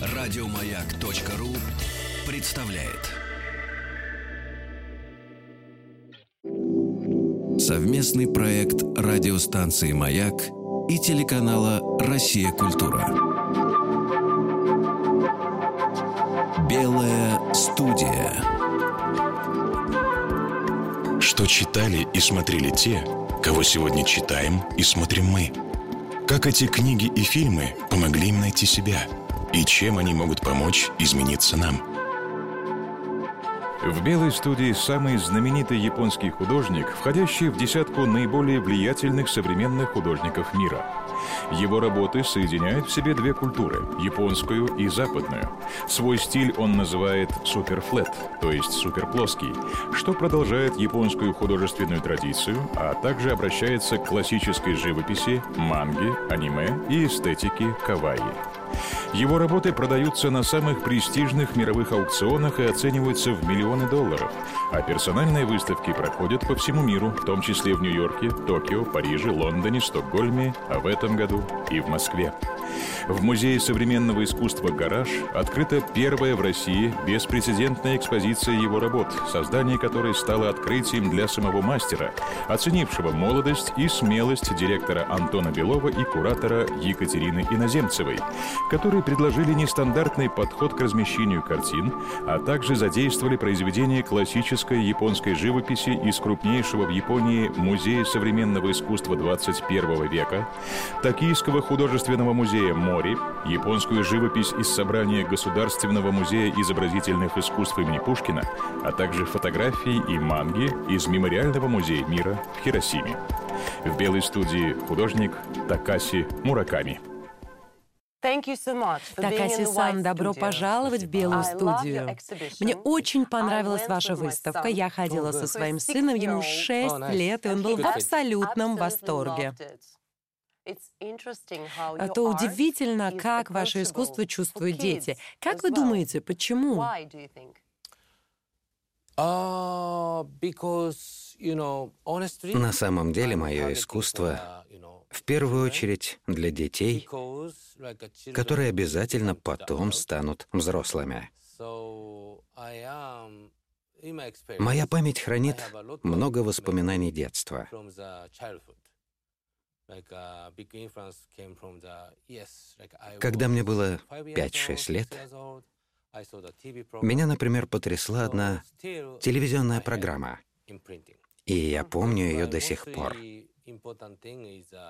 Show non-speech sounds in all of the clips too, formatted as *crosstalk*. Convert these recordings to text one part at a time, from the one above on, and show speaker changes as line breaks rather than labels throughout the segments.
Радиомаяк.ру представляет. Совместный проект радиостанции «Маяк» и телеканала «Россия. Культура». Белая студия.
Что читали и смотрели те, кого сегодня читаем и смотрим мы. Как эти книги и фильмы помогли им найти себя – и чем они могут помочь измениться нам.
В «Белой студии» самый знаменитый японский художник, входящий в десятку наиболее влиятельных современных художников мира. Его работы соединяют в себе две культуры – японскую и западную. Свой стиль он называет суперфлет, то есть суперплоский, что продолжает японскую художественную традицию, а также обращается к классической живописи, манге, аниме и эстетике кавайи. Его работы продаются на самых престижных мировых аукционах и оцениваются в миллионы долларов, а персональные выставки проходят по всему миру, в том числе в Нью-Йорке, Токио, Париже, Лондоне, Стокгольме, а в этом году и в Москве. В Музее современного искусства «Гараж» открыта первая в России беспрецедентная экспозиция его работ, создание которой стало открытием для самого мастера, оценившего молодость и смелость директора Антона Белова и куратора Екатерины Иноземцевой, которые предложили нестандартный подход к размещению картин, а также задействовали произведения классической японской живописи из крупнейшего в Японии Музея современного искусства 21 века, Токийского художественного музея «Мори», японскую живопись из собрания Государственного музея изобразительных искусств имени Пушкина, а также фотографии и манги из Мемориального музея мира в Хиросиме. В белой студии художник Такаси Мураками.
Такаси-сан, добро пожаловать в Белую студию. Мне очень понравилась ваша выставка. Я ходила со своим сыном, ему 6 лет, и он был в абсолютном восторге. Это удивительно, как ваше искусство чувствуют дети. Как вы думаете, почему?
Uh,
На самом деле мое искусство в первую очередь для детей, которые обязательно потом станут взрослыми. Моя память хранит много воспоминаний детства. Когда мне было 5-6 лет, меня, например, потрясла одна телевизионная программа, и я помню ее до сих пор.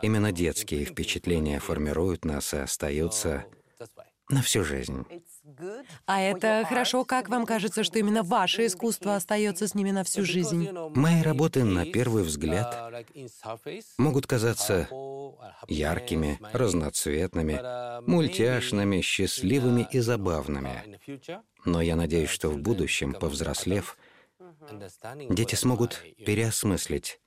Именно детские впечатления формируют нас и остаются на всю жизнь.
А это хорошо, как вам кажется, что именно ваше искусство остается с ними на всю жизнь?
Мои работы, на первый взгляд, могут казаться яркими, разноцветными, мультяшными, счастливыми и забавными. Но я надеюсь, что в будущем, повзрослев, дети смогут переосмыслить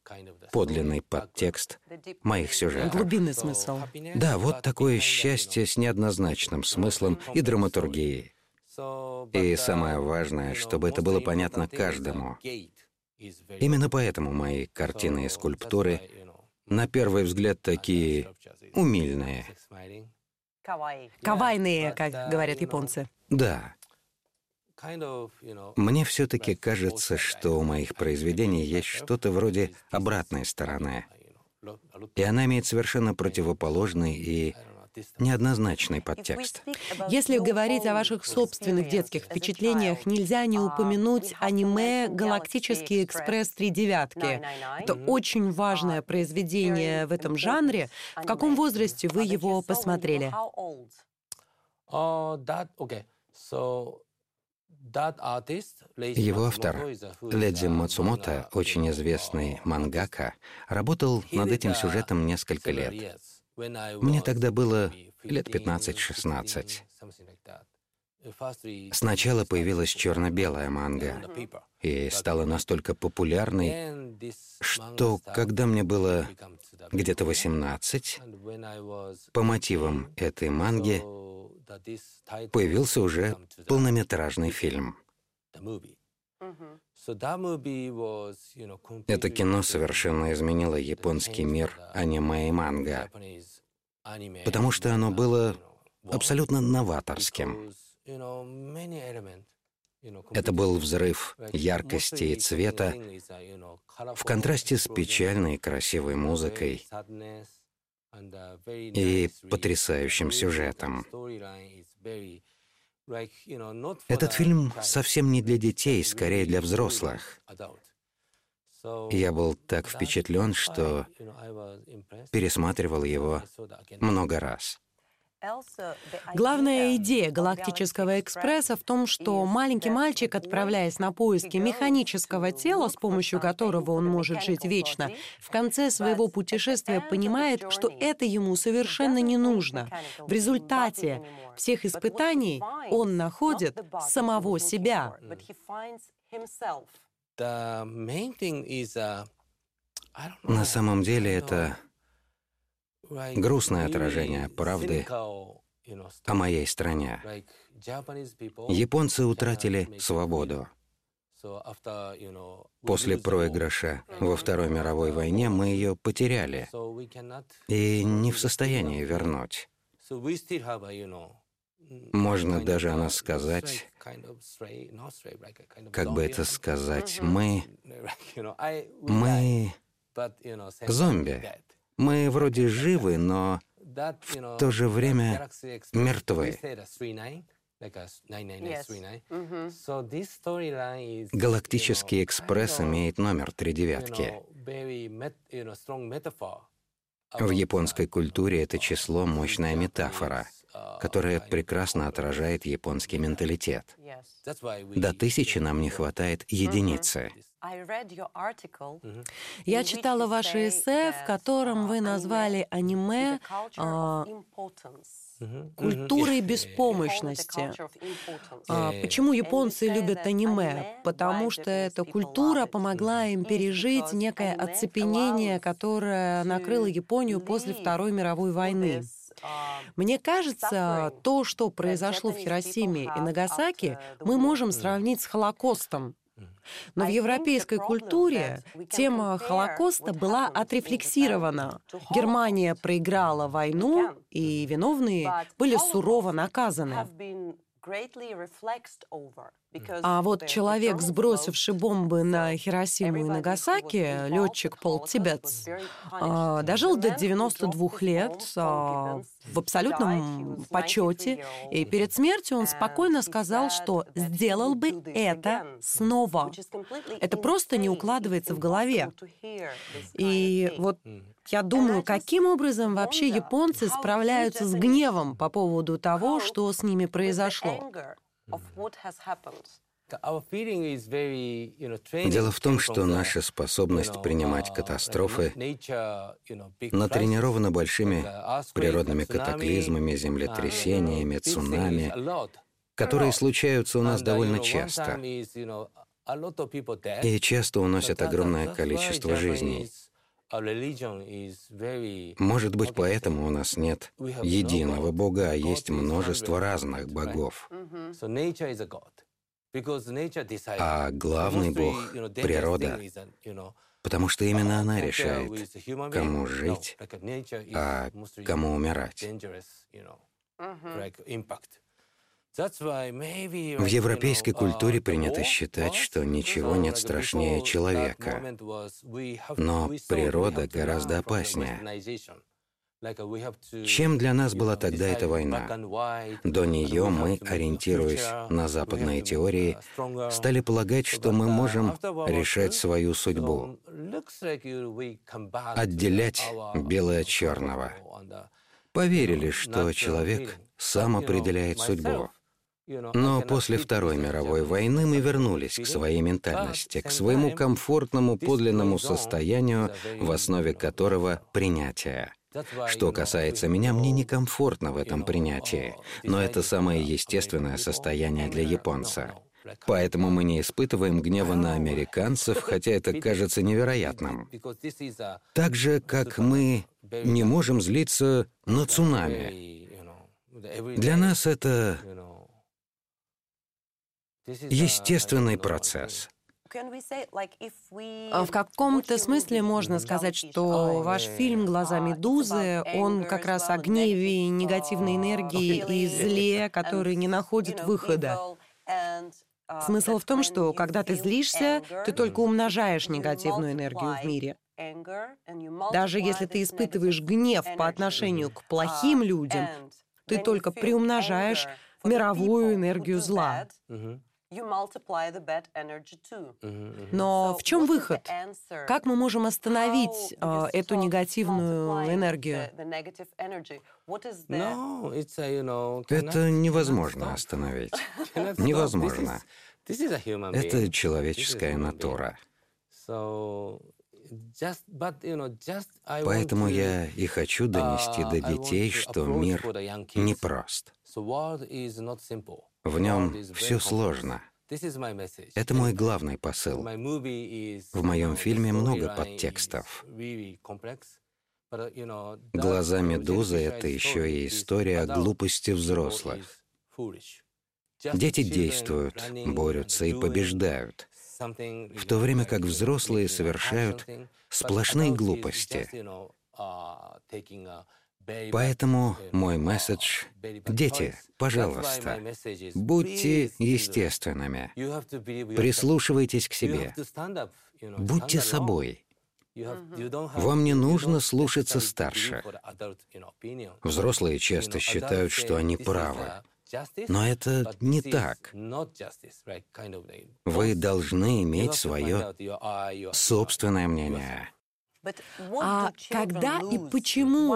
подлинный подтекст моих сюжетов.
Глубинный смысл.
Да, вот такое счастье с неоднозначным смыслом и драматургией. И самое важное, чтобы это было понятно каждому. Именно поэтому мои картины и скульптуры на первый взгляд такие умильные.
Кавайные, как говорят японцы.
Да. Мне все-таки кажется, что у моих произведений есть что-то вроде обратной стороны. И она имеет совершенно противоположный и неоднозначный подтекст.
Если говорить о ваших собственных детских впечатлениях, нельзя не упомянуть аниме «Галактический экспресс Три девятки». Это очень важное произведение в этом жанре. В каком возрасте вы его посмотрели?
Его автор, Ледзи Мацумото, очень известный мангака, работал над этим сюжетом несколько лет. Мне тогда было лет 15-16. Сначала появилась черно-белая манга и стала настолько популярной, что когда мне было где-то 18, по мотивам этой манги появился уже полнометражный фильм. Это кино совершенно изменило японский мир аниме и манга. потому что оно было абсолютно новаторским. Это был взрыв яркости и цвета в контрасте с печальной красивой музыкой и потрясающим сюжетом. Этот фильм совсем не для детей, скорее для взрослых. Я был так впечатлен, что пересматривал его много раз.
Главная идея «Галактического экспресса» в том, что маленький мальчик, отправляясь на поиски механического тела, с помощью которого он может жить вечно, в конце своего путешествия понимает, что это ему совершенно не нужно. В результате всех испытаний он находит самого себя.
На самом деле это грустное отражение правды о моей стране. Японцы утратили свободу. После проигрыша во Второй мировой войне мы ее потеряли и не в состоянии вернуть. Можно даже о нас сказать, как бы это сказать, *laughs* мы... Мы зомби. Мы вроде живы, но в то же время мертвы. Галактический экспресс имеет номер три девятки. В японской культуре это число — мощная метафора, которая прекрасно отражает японский менталитет. До тысячи нам не хватает единицы.
Я читала ваше эссе, в котором вы назвали аниме а, культурой беспомощности. А, почему японцы любят аниме? Потому что эта культура помогла им пережить некое оцепенение, которое накрыло Японию после Второй мировой войны. Мне кажется, то, что произошло в Хиросиме и Нагасаки, мы можем сравнить с Холокостом. Но в европейской культуре тема Холокоста была отрефлексирована. Германия проиграла войну, и виновные были сурово наказаны. А вот человек, сбросивший бомбы на Хиросиму и Нагасаки, летчик Пол Тибетс, а, дожил до 92 лет а, в абсолютном почете, и перед смертью он спокойно сказал, что сделал бы это снова. Это просто не укладывается в голове. И вот я думаю, каким образом вообще японцы справляются с гневом по поводу того, что с ними произошло.
Дело в том, что наша способность принимать uh, катастрофы натренирована большими природными катаклизмами, землетрясениями, uh, цунами, которые случаются у нас довольно часто. и часто уносят огромное количество жизней. Может быть, поэтому у нас нет единого Бога, а есть множество разных богов. А главный Бог — природа, потому что именно она решает, кому жить, а кому умирать. В европейской культуре принято считать, что ничего нет страшнее человека, но природа гораздо опаснее. Чем для нас была тогда эта война? До нее мы, ориентируясь на западные теории, стали полагать, что мы можем решать свою судьбу, отделять белое от черного. Поверили, что человек сам определяет судьбу. Но после Второй мировой войны мы вернулись к своей ментальности, к своему комфортному подлинному состоянию, в основе которого принятие. Что касается меня, мне некомфортно в этом принятии, но это самое естественное состояние для японца. Поэтому мы не испытываем гнева на американцев, *laughs* хотя это кажется невероятным. Так же, как мы не можем злиться на цунами. Для нас это естественный процесс.
А В каком-то смысле можно сказать, что ваш фильм «Глаза Медузы», он как раз о гневе, негативной энергии и зле, которые не находят выхода. Смысл в том, что когда ты злишься, ты только умножаешь негативную энергию в мире. Даже если ты испытываешь гнев по отношению к плохим людям, ты только приумножаешь мировую энергию зла. Но в чем выход? Как мы можем остановить э, эту негативную энергию?
Это невозможно остановить. *laughs* Невозможно. Это человеческая натура. Поэтому я и хочу донести до детей, что мир непрост. В нем все сложно. Это мой главный посыл. В моем фильме много подтекстов. Глаза медузы — это еще и история о глупости взрослых. Дети действуют, борются и побеждают, в то время как взрослые совершают сплошные глупости. Поэтому мой месседж — дети, пожалуйста, будьте естественными, прислушивайтесь к себе, будьте собой. Вам не нужно слушаться старше. Взрослые часто считают, что они правы. Но это не так. Вы должны иметь свое собственное мнение.
А когда и почему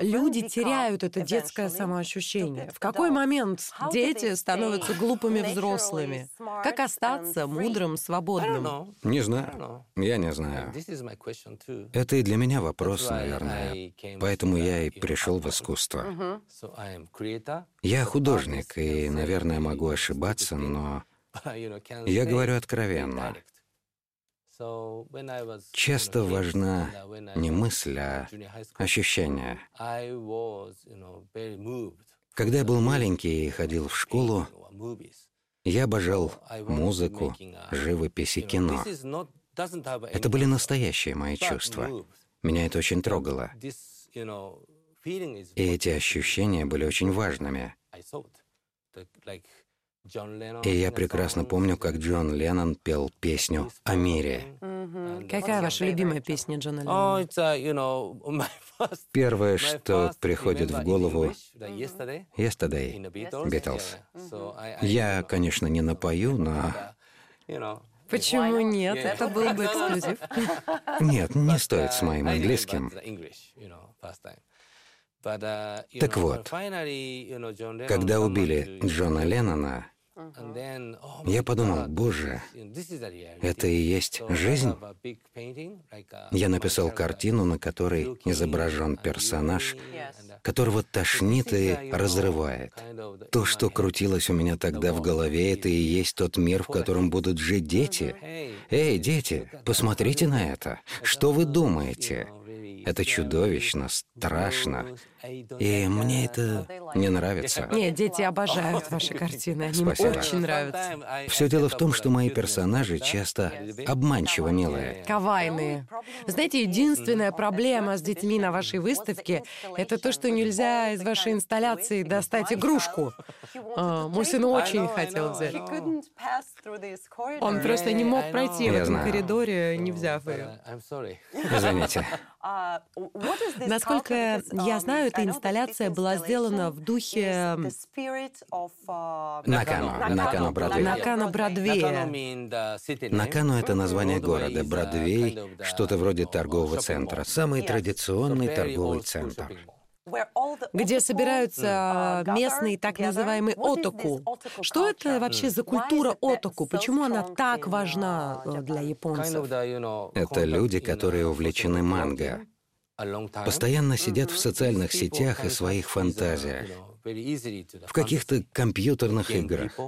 люди теряют это детское самоощущение? В какой момент дети становятся глупыми взрослыми? Как остаться мудрым, свободным?
Не знаю. Я не знаю. Это и для меня вопрос, наверное. Поэтому я и пришел в искусство. Я художник, и, наверное, могу ошибаться, но *laughs* я говорю откровенно. Часто важна не мысль, а ощущение. Когда я был маленький и ходил в школу, я обожал музыку, живопись и кино. Это были настоящие мои чувства. Меня это очень трогало. И эти ощущения были очень важными. И я прекрасно помню, как Джон Леннон пел песню о мире.
Какая ваша любимая песня Джона Леннона? *laughs*
Первое, что приходит в голову — «Yesterday» Beatles. Я, конечно, не напою, но...
Почему нет? Это был бы *laughs* эксклюзив.
Нет, не стоит с моим английским. Так вот, когда убили Джона Леннона, я подумал, боже, это и есть жизнь. Я написал картину, на которой изображен персонаж, которого тошнит и разрывает. То, что крутилось у меня тогда в голове, это и есть тот мир, в котором будут жить дети. Эй, дети, посмотрите на это. Что вы думаете? Это чудовищно, страшно. И мне это не нравится.
Нет, дети обожают ваши картины. Они
Спасибо.
им очень нравятся.
Все дело в том, что мои персонажи часто обманчиво милые.
Кавайные. Знаете, единственная проблема с детьми на вашей выставке — это то, что нельзя из вашей инсталляции достать игрушку. А, мой сын очень хотел взять. Он просто не мог пройти в этом
знаю.
коридоре, не взяв ее.
Извините.
Насколько я знаю, эта инсталляция была сделана в духе
Накано, Накано Бродвей.
Накано Бродвея.
Накану — это название города, Бродвей — что-то вроде торгового центра. Самый традиционный торговый центр.
Где собираются местные так называемые отоку. Что это вообще за культура отоку? Почему она так важна э, для японцев?
Это люди, которые увлечены манго. Постоянно сидят в социальных сетях и своих фантазиях, в каких-то компьютерных играх.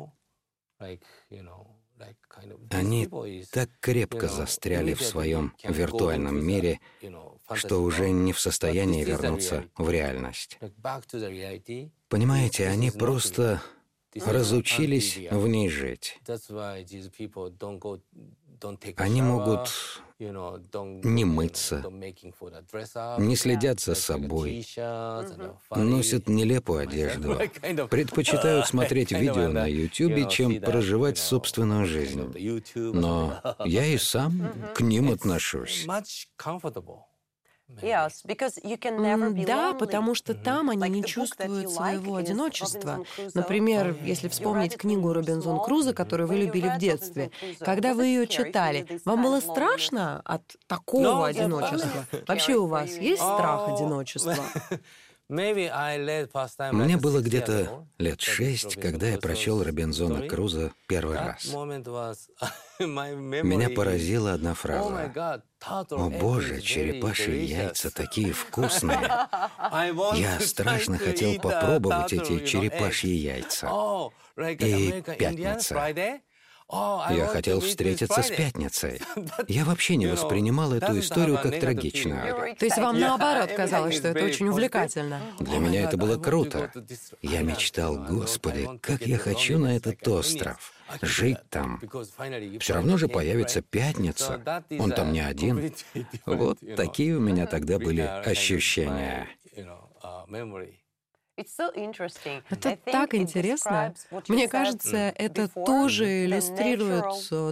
Они так крепко застряли в своем виртуальном мире, что уже не в состоянии вернуться в реальность. Понимаете, они просто разучились в ней жить. Они могут не мыться, не следят за собой, носят нелепую *laughs* одежду, предпочитают *laughs* смотреть видео на YouTube, чем проживать собственную жизнь. Но я и сам к ним отношусь.
Да, потому что там они не чувствуют своего одиночества. Например, если вспомнить книгу Робинзон Круза, которую вы любили в детстве, когда вы ее читали, вам было страшно от такого одиночества? *laughs* Вообще у вас есть страх одиночества? *laughs*
Мне было где-то лет шесть, когда я прочел Робинзона Круза первый раз. *laughs* Меня поразила одна фраза. «О боже, черепашьи яйца такие вкусные!» *laughs* Я страшно хотел попробовать эти черепашьи яйца. И пятница. Я хотел встретиться с пятницей. *laughs* Я вообще не воспринимал эту историю как трагичную.
То есть вам наоборот казалось, что это очень увлекательно?
Для меня это было круто. Я мечтал, Господи, как я хочу на этот остров. Жить там. Все равно же появится пятница. Он там не один. *laughs* Вот такие у меня *laughs* тогда были ощущения.
Это так интересно. Мне кажется, это тоже иллюстрирует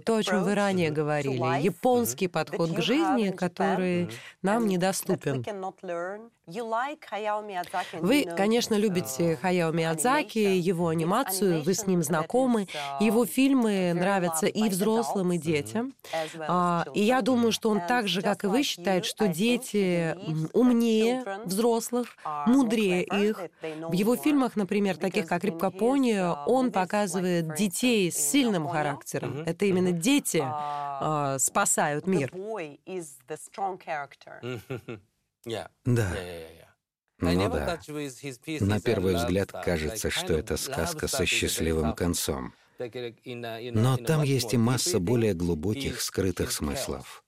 то, о чем вы ранее говорили. Японский подход к жизни, который нам недоступен. Вы, конечно, любите uh, Хаяо Миядзаки, его анимацию, вы с ним знакомы.
Uh,
его фильмы нравятся и взрослым, и детям. А, и я думаю, что он так же, как и вы, считает, что дети умнее взрослых, мудрее их. В его фильмах, например, таких как «Рыбка пони», uh, он показывает детей с сильным характером. Это именно дети а, спасают мир. *laughs*
Да. Ну да. На первый взгляд кажется, что это сказка со счастливым концом. Но там есть и масса более глубоких скрытых смыслов.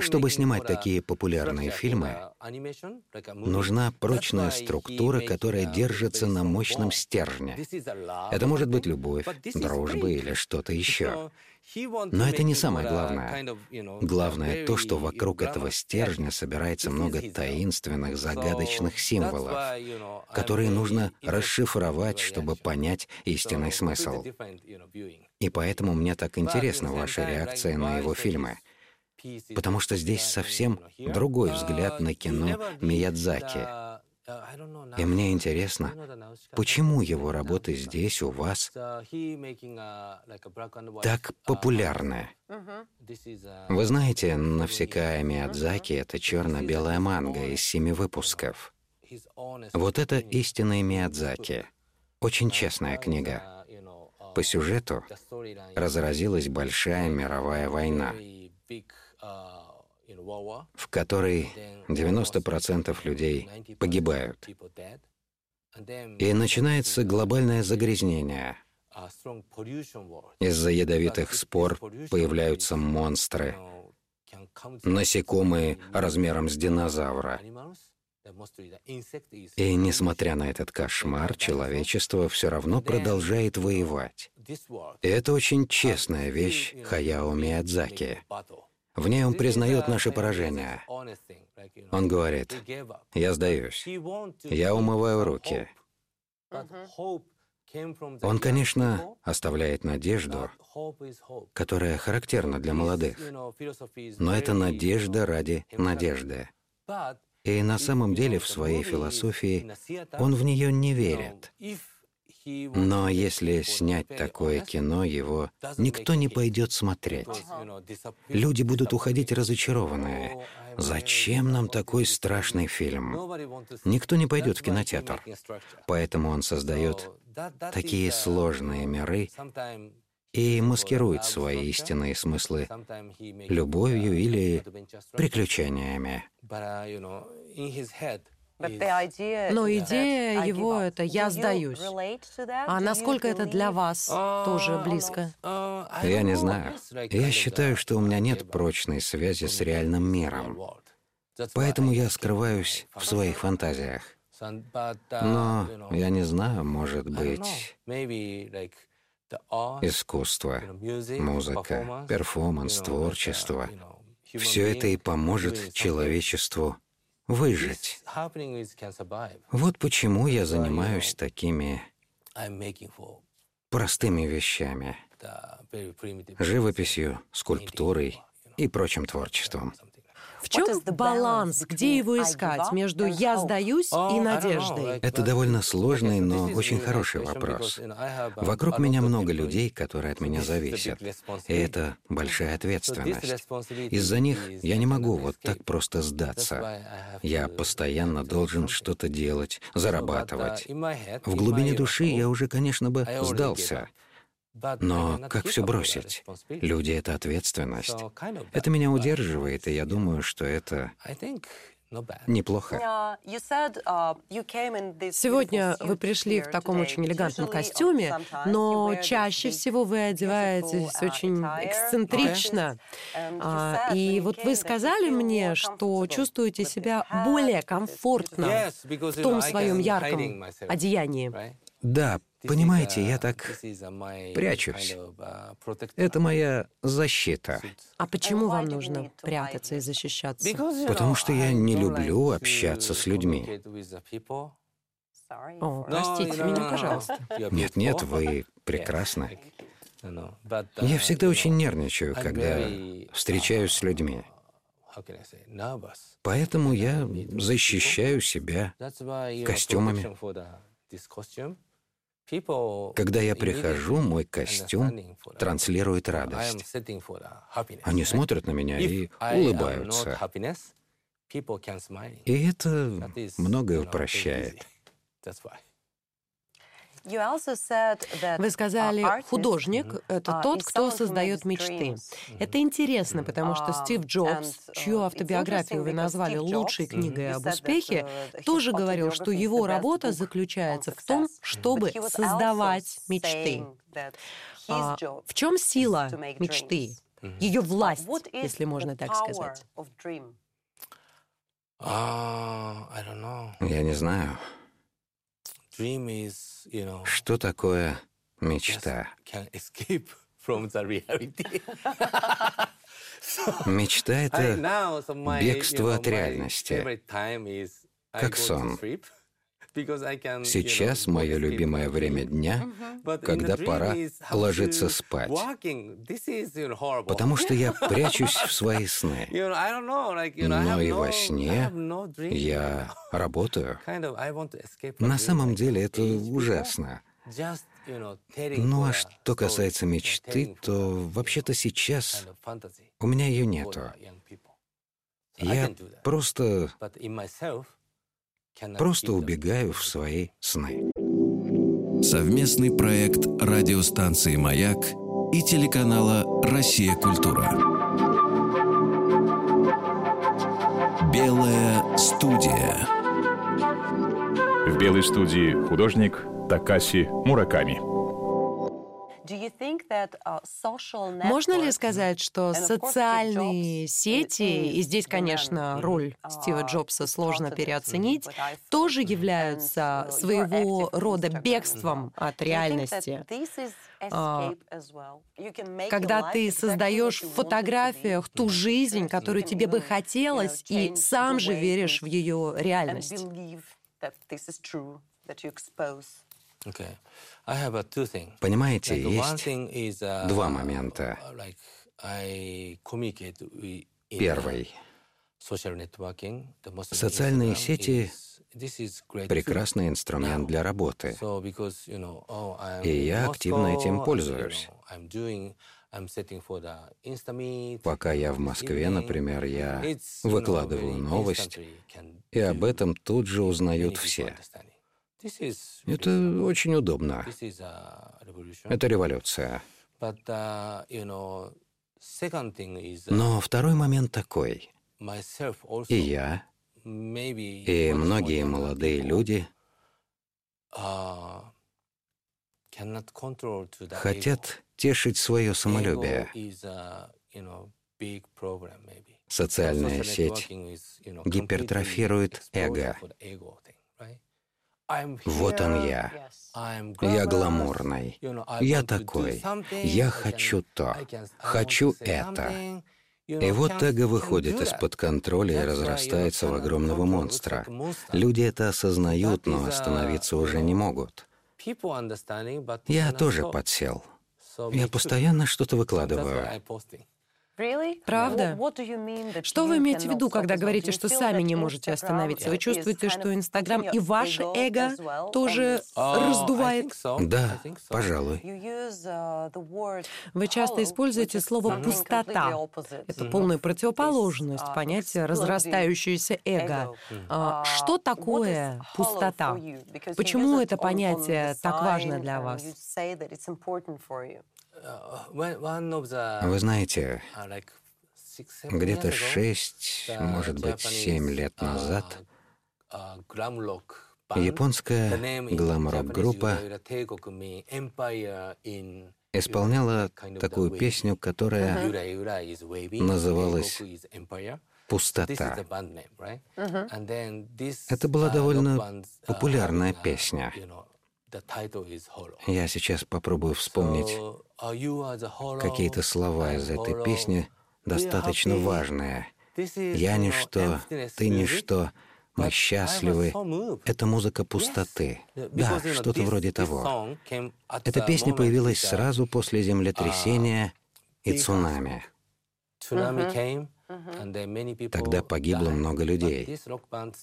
Чтобы снимать такие популярные фильмы, нужна прочная структура, которая держится на мощном стержне. Это может быть любовь, дружба или что-то *laughs* еще. Но это не самое главное. Главное то, что вокруг этого стержня собирается много таинственных, загадочных символов, которые нужно расшифровать, чтобы понять истинный смысл. И поэтому мне так интересна ваша реакция на его фильмы. Потому что здесь совсем другой взгляд на кино Миядзаки — и мне интересно, почему его работы здесь, у вас, так популярны? Вы знаете, Навсекая Миядзаки — это черно-белая манга из семи выпусков. Вот это истинный Миядзаки. Очень честная книга. По сюжету разразилась большая мировая война в которой 90% людей погибают. И начинается глобальное загрязнение. Из-за ядовитых спор появляются монстры, насекомые размером с динозавра. И несмотря на этот кошмар, человечество все равно продолжает воевать. И это очень честная вещь Хаяо Миядзаки. В ней он признает наше поражение. Он говорит, я сдаюсь, я умываю руки. Он, конечно, оставляет надежду, которая характерна для молодых, но это надежда ради надежды. И на самом деле в своей философии он в нее не верит. Но если снять такое кино, его никто не пойдет смотреть. Люди будут уходить разочарованные. Зачем нам такой страшный фильм? Никто не пойдет в кинотеатр. Поэтому он создает такие сложные миры и маскирует свои истинные смыслы любовью или приключениями.
Но идея его — это «я сдаюсь». А насколько это для вас тоже близко?
Я не знаю. Я считаю, что у меня нет прочной связи с реальным миром. Поэтому я скрываюсь в своих фантазиях. Но я не знаю, может быть... искусство, музыка, перформанс, творчество — все это и поможет человечеству выжить. Вот почему я занимаюсь такими простыми вещами — живописью, скульптурой и прочим творчеством.
В чем баланс? Где его искать между «я сдаюсь» и надеждой?
Это довольно сложный, но очень хороший вопрос. Вокруг меня много людей, которые от меня зависят. И это большая ответственность. Из-за них я не могу вот так просто сдаться. Я постоянно должен что-то делать, зарабатывать. В глубине души я уже, конечно бы, сдался. Но как все бросить? Люди — это ответственность. Это меня удерживает, и я думаю, что это неплохо.
Сегодня вы пришли в таком очень элегантном костюме, но чаще всего вы одеваетесь очень эксцентрично. А, и вот вы сказали мне, что чувствуете себя более комфортно в том своем ярком одеянии.
Да, Понимаете, я так прячусь. Это моя защита.
А почему вам нужно прятаться и защищаться?
Потому что я не люблю общаться с людьми.
О, простите меня, пожалуйста. *laughs*
Нет, нет, вы *laughs* прекрасны. Я всегда очень нервничаю, когда встречаюсь с людьми. Поэтому я защищаю себя костюмами. Когда я прихожу, мой костюм транслирует радость. Они смотрят на меня и улыбаются. И это многое упрощает. *laughs*
Вы сказали, художник — это
uh,
тот, кто создает мечты. Это интересно, потому что
Um,
Стив Джобс, чью автобиографию вы назвали лучшей книгой об успехе, тоже говорил, что его работа заключается в том, чтобы создавать мечты. А, в чем сила мечты? Ее власть, если можно так сказать.
Ah,
Я не знаю, что такое мечта. *laughs* *laughs* Мечта — это бегство от реальности, как сон. Сейчас мое любимое время дня, когда пора ложиться спать, потому что я *laughs* прячусь в свои сны. Но и во сне я работаю. *laughs* На самом деле это ужасно. Ну а что касается мечты, то вообще-то сейчас у меня ее нету. Я просто Просто убегаю в свои сны.
Совместный проект радиостанции «Маяк» и телеканала «Россия. Культура». Белая студия.
В белой студии художник Такаси Мураками.
Можно ли сказать, что социальные сети, и здесь, конечно, роль Стива Джобса сложно переоценить, тоже являются своего рода бегством от реальности? А, когда ты создаешь в фотографиях ту жизнь, которую тебе бы хотелось, и сам же веришь в ее реальность.
Понимаете, есть два момента. Первый. Социальные сети — прекрасный инструмент для работы. И я активно этим пользуюсь. Пока я в Москве, например, я выкладываю новость, и об этом тут же узнают все. Это очень удобно. Это революция. Но второй момент такой. И я, и многие молодые люди хотят тешить свое самолюбие. Социальная сеть гипертрофирует эго. Вот он я. Я гламурный. Я такой. Я хочу то. Хочу это. И вот эго выходит из-под контроля и разрастается в огромного монстра. Люди это осознают, но остановиться уже не могут. Я тоже подсел. Я постоянно что-то выкладываю.
Правда? Что вы имеете в виду, когда говорите, что сами не можете остановиться? Вы чувствуете, что Инстаграм и ваше эго тоже раздувает?
Да, пожалуй.
Вы часто используете слово «пустота». Это полная противоположность понятия «разрастающееся эго». А, что такое пустота? Почему это понятие так важно для вас?
Вы знаете, где-то шесть, может быть, семь лет назад японская глам-рок-группа исполняла такую песню, которая называлась «Пустота». Это была довольно популярная песня. Я сейчас попробую вспомнить какие-то слова из этой песни, достаточно важные. «Я ничто, ты ничто, мы счастливы». Это музыка пустоты. Да, что-то вроде того. Эта песня появилась сразу после землетрясения и цунами. Тогда погибло много людей.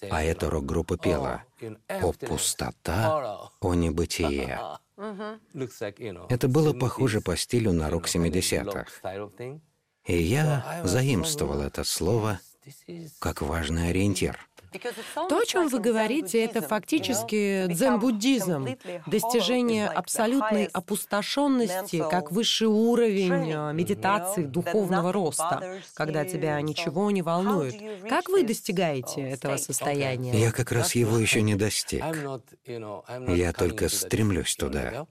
А эта рок-группа пела «О пустота, о небытие». *laughs* Это было похоже по стилю на рок 70-х. И я заимствовал это слово как важный ориентир.
То, о чем вы говорите, это фактически дзен-буддизм, достижение абсолютной опустошенности как высший уровень э, медитации, духовного роста, когда тебя ничего не волнует. Как вы достигаете этого состояния?
Я как раз его еще не достиг. Я только стремлюсь туда.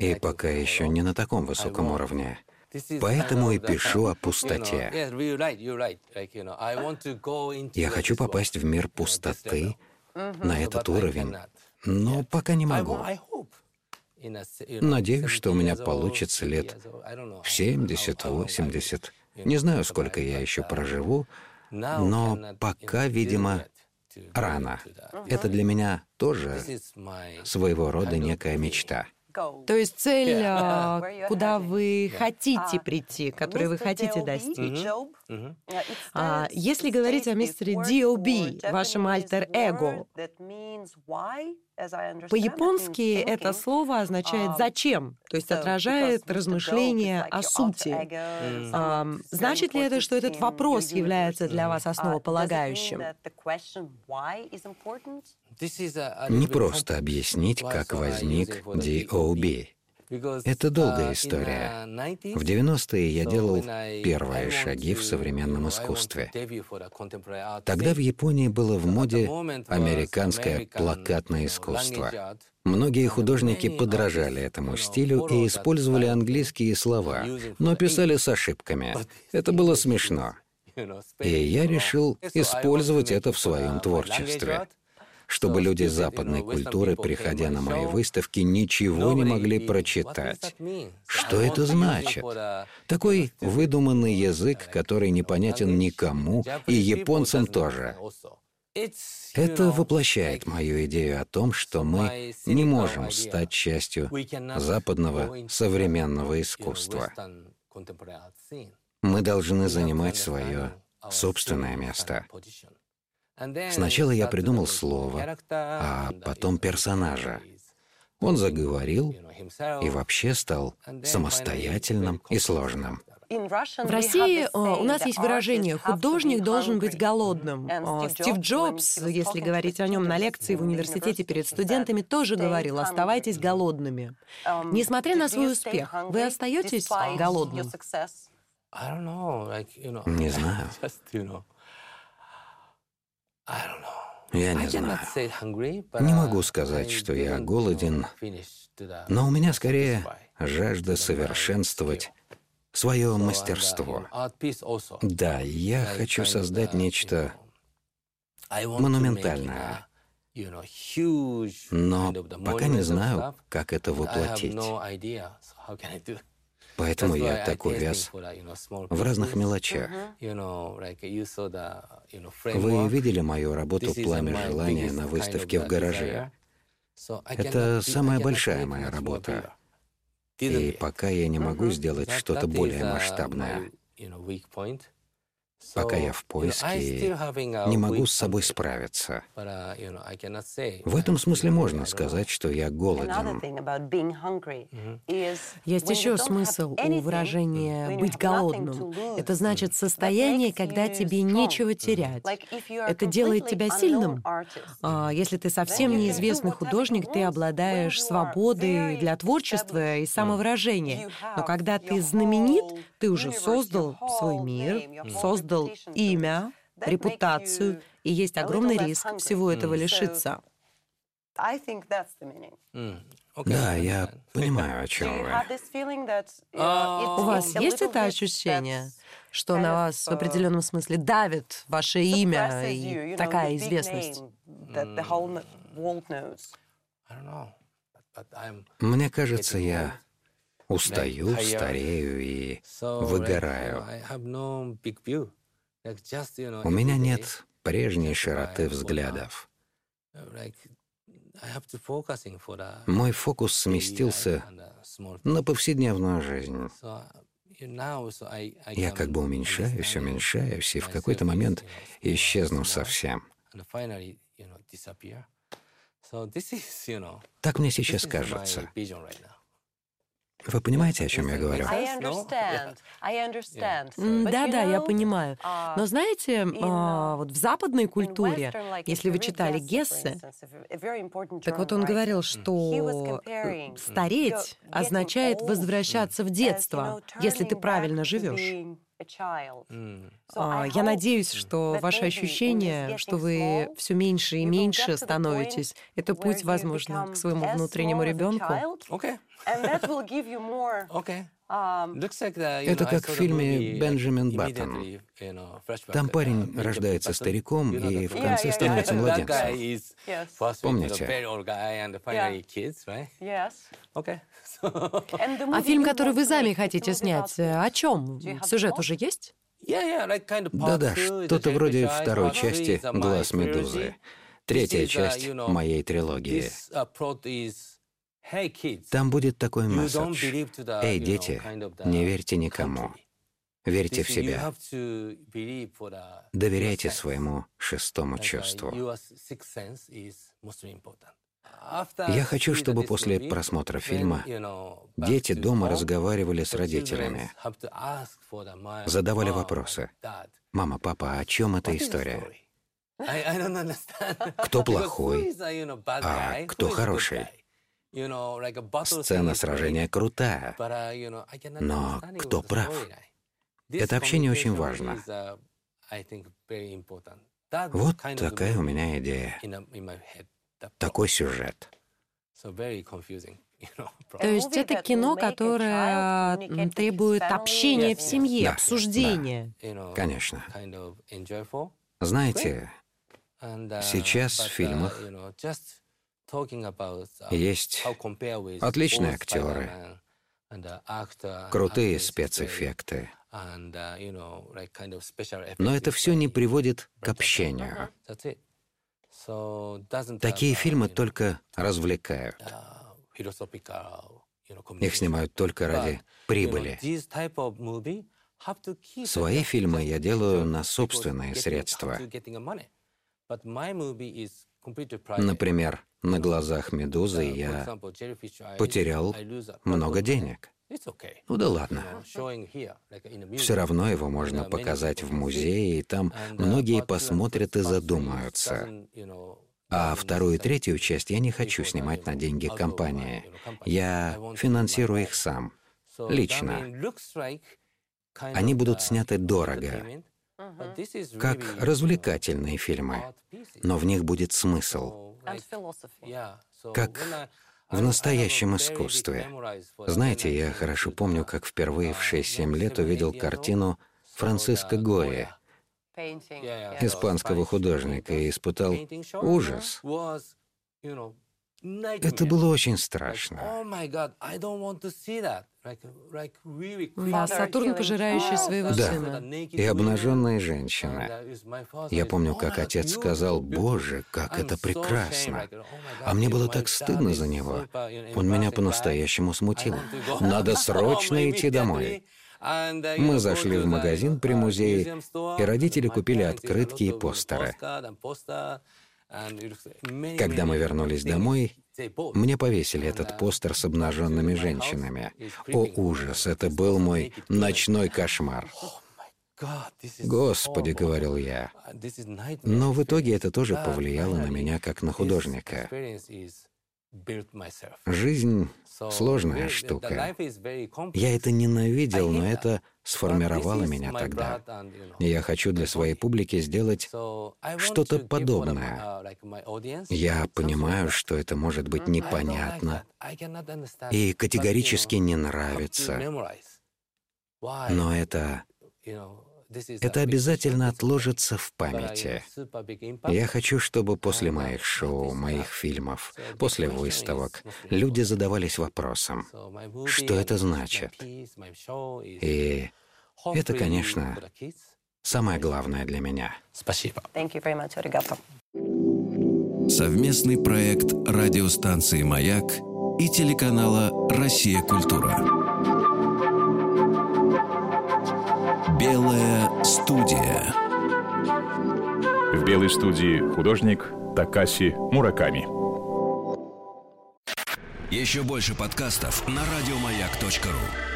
И пока еще не на таком высоком уровне. Поэтому и пишу о пустоте. Я хочу попасть в мир пустоты на этот уровень, но пока не могу. Надеюсь, что у меня получится лет в 70-80. Не знаю, сколько я еще проживу, но пока, видимо, рано. Это для меня тоже своего рода некая мечта.
То есть цель, а, куда вы хотите прийти, которой вы хотите достичь. А, если говорить о мистере D.O.B., вашем альтер-эго, по-японски это слово означает «зачем», то есть отражает размышления о сути. А, значит ли это, что этот вопрос является для вас основополагающим?
Не просто объяснить, как возник DOB. Это долгая история. В 90-е я делал первые шаги в современном искусстве. Тогда в Японии было в моде американское плакатное искусство. Многие художники подражали этому стилю и использовали английские слова, но писали с ошибками. Это было смешно. *laughs* И я решил использовать это в своем творчестве чтобы люди западной культуры, приходя на мои выставки, ничего не могли прочитать. Что это значит? Такой выдуманный язык, который непонятен никому, и японцам тоже. Это воплощает мою идею о том, что мы не можем стать частью западного современного искусства. Мы должны занимать свое собственное место. Сначала я придумал слово, а потом персонажа. Он заговорил и вообще стал самостоятельным и сложным.
В России у нас есть выражение «художник должен быть голодным». Стив Джобс, если говорить о нем на лекции в университете перед студентами, тоже говорил «оставайтесь голодными». Несмотря на свой успех, вы остаетесь голодным?
Не знаю. Я не знаю. Не могу сказать, что я голоден, но у меня скорее жажда совершенствовать свое мастерство. Да, я хочу создать нечто монументальное, Но пока не знаю, как это воплотить. Поэтому я так увяз в разных мелочах. Вы видели мою работу «Пламя желания» на выставке в гараже? Это самая большая моя работа. И пока я не могу сделать что-то более масштабное. Пока я в поиске, не могу с собой справиться.
Uh,
В этом смысле можно сказать, что я голоден.
Есть еще смысл у выражения «быть голодным». Это значит состояние, когда тебе нечего терять. Это делает тебя сильным. А если ты совсем неизвестный художник, ты обладаешь свободой для творчества и самовыражения. Но когда ты знаменит, ты уже создал свой мир, создал имя, репутацию, и есть огромный риск всего этого лишиться.
Да, я понимаю, о чем вы.
У вас есть это ощущение, что на вас в определенном смысле давит ваше имя и такая известность?
Мне кажется, я устаю, старею и выгораю. У меня нет прежней широты взглядов. Мой фокус сместился на повседневную жизнь. Я как бы уменьшаюсь, уменьшаюсь, и в какой-то момент исчезну совсем. Так мне сейчас кажется. Вы понимаете, о чем я говорю? *laughs*
Да-да, я понимаю.
Uh,
Но знаете, а, вот в западной культуре, если вы читали Гессе, так вот он говорил, что стареть означает возвращаться в детство, если ты правильно живешь. А, я надеюсь, что ваше ощущение, что вы все меньше и меньше становитесь, это путь, возможно, к своему внутреннему ребенку.
Это как в фильме «Бенджамин Баттон». Там парень рождается стариком и в конце становится младенцем. Помните? *laughs*
А фильм, который вы сами хотите снять, о чем? Сюжет уже есть?
Да-да, что-то вроде второй части «Глаз Медузы». Третья часть моей трилогии. Там будет такой месседж. Эй, дети, не верьте никому. Верьте в себя. Доверяйте своему шестому чувству. Я хочу, чтобы после просмотра фильма дети дома разговаривали с родителями, задавали вопросы. «Мама, папа, о чем эта история?» *laughs* Кто *laughs* плохой, а кто хороший? Сцена сражения крутая, но кто прав? Это общение очень важно. Вот такая у меня идея. Такой сюжет. *laughs*
То есть это кино, которое требует общения в семье,
Да,
обсуждения.
Конечно. Знаете, сейчас в фильмах есть отличные актеры, крутые спецэффекты. Но это все не приводит к общению. Такие фильмы только развлекают. Их снимают только ради прибыли. Свои фильмы я делаю на собственные средства. Например, на глазах медузы я потерял много денег. Ну да ладно. Все равно его можно показать в музее, и там многие посмотрят и задумаются. А вторую и третью часть я не хочу снимать на деньги компании. Я финансирую их сам, лично. Они будут сняты дорого, как развлекательные фильмы, но в них будет смысл, как в настоящем искусстве. Знаете, я хорошо помню, как впервые в 6-7 лет увидел картину Франциско Гои испанского художника и испытал ужас. Это было очень страшно.
Да, Сатурн, пожирающий своего
Да,
сына.
и обнаженные женщины. Я помню, как отец сказал, «Боже, как это прекрасно!» А мне было так стыдно за него. Он меня по-настоящему смутил. *laughs* Надо *laughs* срочно идти домой. Мы зашли в магазин при музее, и родители купили открытки и постеры. Когда мы вернулись домой, мне повесили этот постер с обнаженными женщинами. О, ужас, это был мой ночной кошмар. Господи, говорил я. Но в итоге это тоже повлияло на меня как на художника. Жизнь — сложная штука. Я это ненавидел, но это сформировало меня тогда. И я хочу для своей публики сделать что-то подобное. Я понимаю, что это может быть непонятно. и категорически не нравится. Но это это обязательно отложится в памяти. Я хочу, чтобы после моих шоу, моих фильмов, после выставок люди задавались вопросом, что это значит. И это, конечно, самое главное для меня.
Спасибо.
Совместный проект радиостанции «Маяк» и телеканала «Россия. Культура». Белая студия.
В белой студии художник Такаси Мураками.
Еще больше подкастов на радиомаяк.ру.